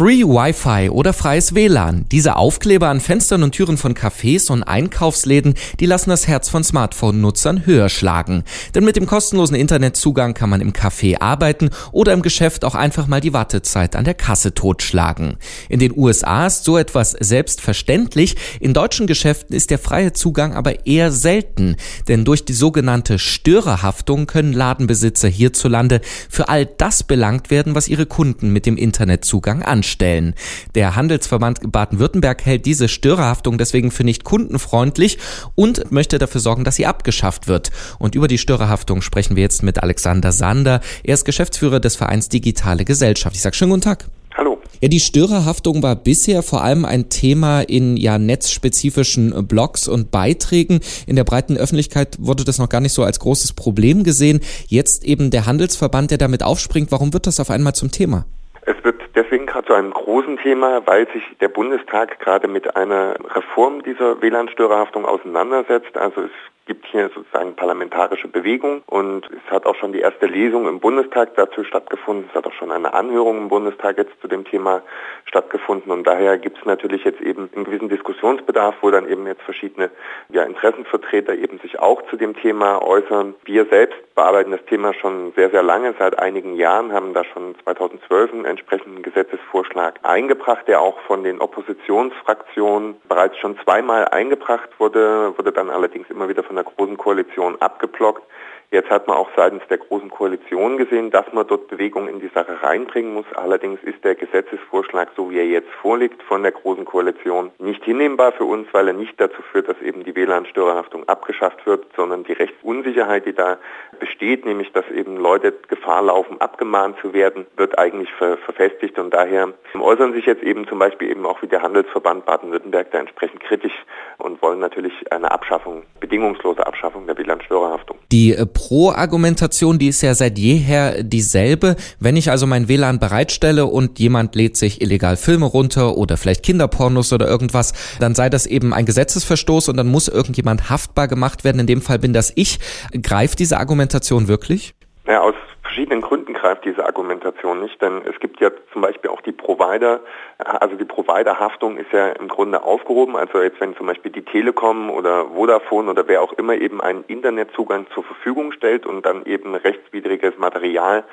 Free Wi-Fi oder freies WLAN. Diese Aufkleber an Fenstern und Türen von Cafés und Einkaufsläden, die lassen das Herz von Smartphone-Nutzern höher schlagen. Denn mit dem kostenlosen Internetzugang kann man im Café arbeiten oder im Geschäft auch einfach mal die Wartezeit an der Kasse totschlagen. In den USA ist so etwas selbstverständlich. In deutschen Geschäften ist der freie Zugang aber eher selten. Denn durch die sogenannte Störerhaftung können Ladenbesitzer hierzulande für all das belangt werden, was ihre Kunden mit dem Internetzugang anschauen stellen. Der Handelsverband Baden-Württemberg hält diese Störerhaftung deswegen für nicht kundenfreundlich und möchte dafür sorgen, dass sie abgeschafft wird. Und über die Störerhaftung sprechen wir jetzt mit Alexander Sander. Er ist Geschäftsführer des Vereins Digitale Gesellschaft. Ich sage schönen guten Tag. Hallo. Ja, die Störerhaftung war bisher vor allem ein Thema in ja netzspezifischen Blogs und Beiträgen. In der breiten Öffentlichkeit wurde das noch gar nicht so als großes Problem gesehen. Jetzt eben der Handelsverband, der damit aufspringt. Warum wird das auf einmal zum Thema? Es wird deswegen gerade zu einem großen Thema, weil sich der Bundestag gerade mit einer Reform dieser WLAN-Störerhaftung auseinandersetzt. Also es gibt hier sozusagen parlamentarische Bewegung und es hat auch schon die erste Lesung im Bundestag dazu stattgefunden. Es hat auch schon eine Anhörung im Bundestag jetzt zu dem Thema stattgefunden und daher gibt es natürlich jetzt eben einen gewissen Diskussionsbedarf, wo dann eben jetzt verschiedene ja, Interessenvertreter eben sich auch zu dem Thema äußern. Wir selbst bearbeiten das Thema schon sehr, sehr lange, seit einigen Jahren, haben da schon 2012 einen entsprechenden Gesetzesvorschlag eingebracht, der auch von den Oppositionsfraktionen bereits schon zweimal eingebracht wurde, wurde dann allerdings immer wieder von der Großen Koalition abgeblockt. Jetzt hat man auch seitens der Großen Koalition gesehen, dass man dort Bewegung in die Sache reinbringen muss. Allerdings ist der Gesetzesvorschlag, so wie er jetzt vorliegt, von der Großen Koalition nicht hinnehmbar für uns, weil er nicht dazu führt, dass eben die WLAN-Störerhaftung abgeschafft wird, sondern die Rechtsunsicherheit, die da besteht, nämlich dass eben Leute Gefahr laufen, abgemahnt zu werden, wird eigentlich ver verfestigt und daher äußern sich jetzt eben zum Beispiel eben auch wie der Handelsverband Baden-Württemberg da entsprechend kritisch und wollen natürlich eine Abschaffung, bedingungslose Abschaffung der WLAN-Störerhaftung. Die äh, Pro-Argumentation, die ist ja seit jeher dieselbe. Wenn ich also mein WLAN bereitstelle und jemand lädt sich illegal Filme runter oder vielleicht Kinderpornos oder irgendwas, dann sei das eben ein Gesetzesverstoß und dann muss irgendjemand haftbar gemacht werden. In dem Fall bin das ich. Greift diese Argumentation wirklich? Ja, aus verschiedenen Gründen greift diese Argumentation nicht, denn es gibt ja zum Beispiel auch die Provider, also die Providerhaftung ist ja im Grunde aufgehoben, also jetzt wenn zum Beispiel die Telekom oder Vodafone oder wer auch immer eben einen Internetzugang zur Verfügung stellt und dann eben rechtswidriges Material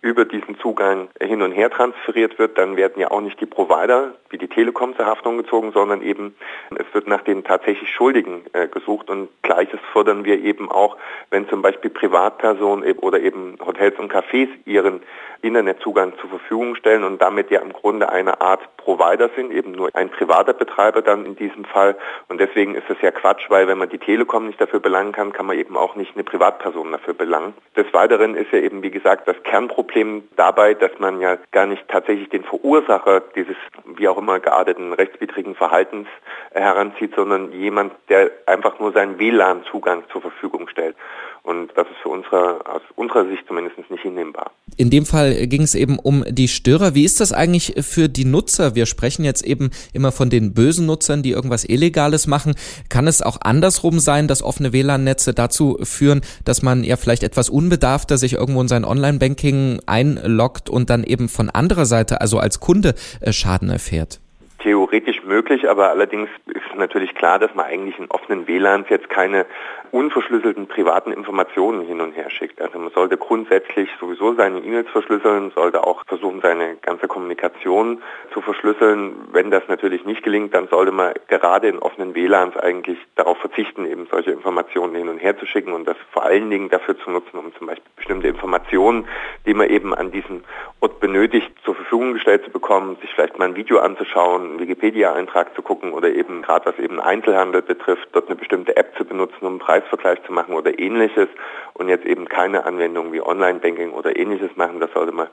über diesen Zugang hin und her transferiert wird, dann werden ja auch nicht die Provider wie die Telekom zur Haftung gezogen, sondern eben es wird nach den tatsächlich Schuldigen äh, gesucht. Und gleiches fordern wir eben auch, wenn zum Beispiel Privatpersonen oder eben Hotels und Cafés ihren Internetzugang zur Verfügung stellen und damit ja im Grunde eine Art Provider sind, eben nur ein privater Betreiber dann in diesem Fall. Und deswegen ist es ja Quatsch, weil wenn man die Telekom nicht dafür belangen kann, kann man eben auch nicht eine Privatperson dafür belangen. Des Weiteren ist ja eben, wie gesagt, das Kernproblem dabei, dass man ja gar nicht tatsächlich den Verursacher dieses wie auch immer gearteten rechtswidrigen Verhaltens heranzieht, sondern jemand, der einfach nur seinen WLAN-Zugang zur Verfügung stellt. Und das ist für unsere, aus unserer Sicht zumindest nicht hinnehmbar. In dem Fall ging es eben um die Störer. Wie ist das eigentlich für die Nutzer? Wir sprechen jetzt eben immer von den bösen Nutzern, die irgendwas Illegales machen. Kann es auch andersrum sein, dass offene WLAN-Netze dazu führen, dass man ja vielleicht etwas unbedarfter sich irgendwo in sein Online-Banking einloggt und dann eben von anderer Seite, also als Kunde, äh, Schaden erfährt? Theoretisch möglich, aber allerdings ist natürlich klar, dass man eigentlich in offenen WLANs jetzt keine unverschlüsselten privaten Informationen hin und her schickt. Also man sollte grundsätzlich sowieso seine E-Mails verschlüsseln, sollte auch versuchen, seine ganze Kommunikation zu verschlüsseln. Wenn das natürlich nicht gelingt, dann sollte man gerade in offenen WLANs eigentlich darauf verzichten, eben solche Informationen hin und her zu schicken und das vor allen Dingen dafür zu nutzen, um zum Beispiel bestimmte Informationen, die man eben an diesem Ort benötigt, zur Verfügung gestellt zu bekommen, sich vielleicht mal ein Video anzuschauen, Wikipedia-Eintrag zu gucken oder eben gerade was eben Einzelhandel betrifft, dort eine bestimmte App zu benutzen, um einen Preisvergleich zu machen oder ähnliches und jetzt eben keine Anwendungen wie Online-Banking oder ähnliches machen, das sollte man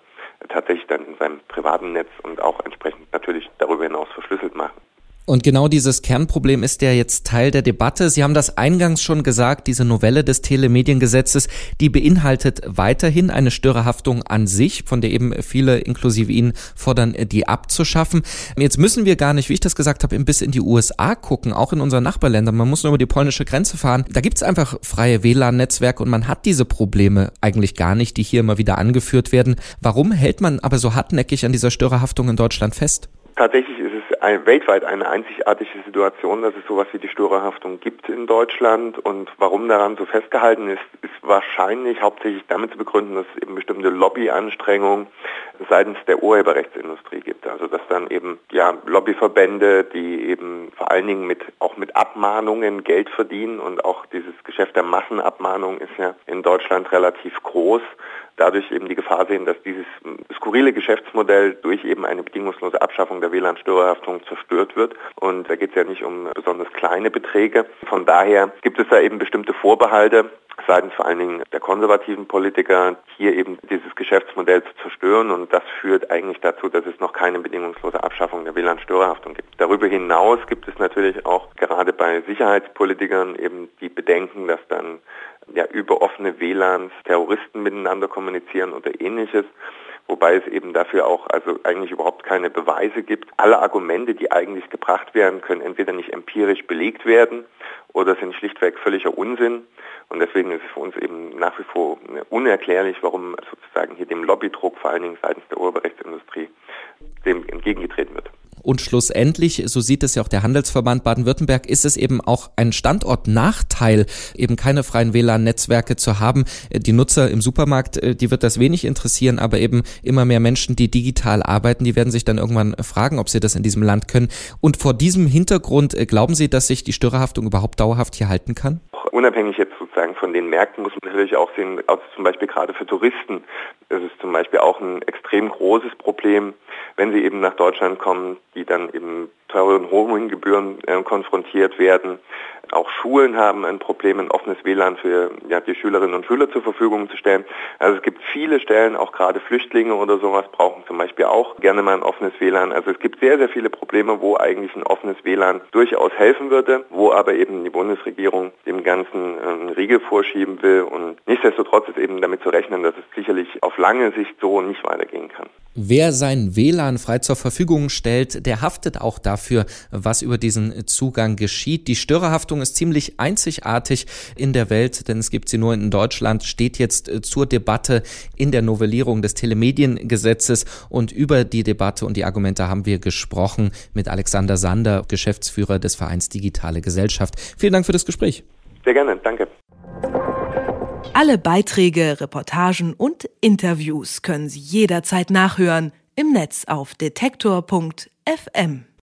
tatsächlich dann in seinem privaten Netz und auch entsprechend natürlich darüber hinaus verschlüsselt machen. Und genau dieses Kernproblem ist ja jetzt Teil der Debatte. Sie haben das eingangs schon gesagt, diese Novelle des Telemediengesetzes, die beinhaltet weiterhin eine Störerhaftung an sich, von der eben viele inklusive Ihnen fordern, die abzuschaffen. Jetzt müssen wir gar nicht, wie ich das gesagt habe, bis in die USA gucken, auch in unseren Nachbarländern. Man muss nur über die polnische Grenze fahren. Da gibt's einfach freie WLAN-Netzwerke und man hat diese Probleme eigentlich gar nicht, die hier immer wieder angeführt werden. Warum hält man aber so hartnäckig an dieser Störerhaftung in Deutschland fest? Tatsächlich ein, weltweit eine einzigartige Situation, dass es sowas wie die Störerhaftung gibt in Deutschland. Und warum daran so festgehalten ist, ist wahrscheinlich hauptsächlich damit zu begründen, dass eben bestimmte Lobbyanstrengungen seitens der Urheberrechtsindustrie gibt. Also dass dann eben ja Lobbyverbände, die eben vor allen Dingen mit auch mit Abmahnungen Geld verdienen und auch dieses Geschäft der Massenabmahnung ist ja in Deutschland relativ groß dadurch eben die Gefahr sehen, dass dieses skurrile Geschäftsmodell durch eben eine bedingungslose Abschaffung der WLAN-Störerhaftung zerstört wird. Und da geht es ja nicht um besonders kleine Beträge. Von daher gibt es da eben bestimmte Vorbehalte seitens vor allen Dingen der konservativen Politiker, hier eben dieses Geschäftsmodell zu zerstören. Und das führt eigentlich dazu, dass es noch keine bedingungslose Abschaffung der WLAN-Störerhaftung gibt. Darüber hinaus gibt es natürlich auch gerade bei Sicherheitspolitikern eben die Bedenken, dass dann ja, über offene WLANs Terroristen miteinander kommunizieren oder ähnliches wobei es eben dafür auch also eigentlich überhaupt keine Beweise gibt. Alle Argumente, die eigentlich gebracht werden, können entweder nicht empirisch belegt werden oder sind schlichtweg völliger Unsinn. Und deswegen ist es für uns eben nach wie vor unerklärlich, warum sozusagen hier dem Lobbydruck vor allen Dingen seitens der Urheberrechtsindustrie dem entgegengetreten wird. Und schlussendlich, so sieht es ja auch der Handelsverband Baden-Württemberg, ist es eben auch ein Standortnachteil, eben keine freien WLAN-Netzwerke zu haben. Die Nutzer im Supermarkt, äh, die wird das wenig interessieren, aber eben immer mehr Menschen, die digital arbeiten, die werden sich dann irgendwann fragen, ob sie das in diesem Land können. Und vor diesem Hintergrund äh, glauben Sie, dass sich die Störerhaftung überhaupt dauerhaft hier halten kann? Unabhängig jetzt sozusagen von den Märkten muss man natürlich auch sehen, also zum Beispiel gerade für Touristen, das ist zum Beispiel auch ein extrem großes Problem, wenn sie eben nach Deutschland kommen, die dann eben teuren Roaminggebühren äh, konfrontiert werden. Auch Schulen haben ein Problem, ein offenes WLAN für ja, die Schülerinnen und Schüler zur Verfügung zu stellen. Also es gibt viele Stellen, auch gerade Flüchtlinge oder sowas brauchen zum Beispiel auch gerne mal ein offenes WLAN. Also es gibt sehr, sehr viele Probleme, wo eigentlich ein offenes WLAN durchaus helfen würde, wo aber eben die Bundesregierung dem Ganzen äh, einen Riegel vorschieben will. Und nichtsdestotrotz ist eben damit zu rechnen, dass es sicherlich auf lange Sicht so nicht weitergehen kann. Wer sein WLAN frei zur Verfügung stellt, der haftet auch dafür, was über diesen Zugang geschieht. Die Störerhaftung ist ziemlich einzigartig in der Welt, denn es gibt sie nur in Deutschland, steht jetzt äh, zur Debatte in der Novellierung des Telemediengesetzes und über die Debatte und die Argumente haben wir gesprochen mit Alexander Sander, Geschäftsführer des Vereins Digitale Gesellschaft. Vielen Dank für das Gespräch. Sehr gerne, danke. Alle Beiträge, Reportagen und Interviews können Sie jederzeit nachhören im Netz auf detektor.fm.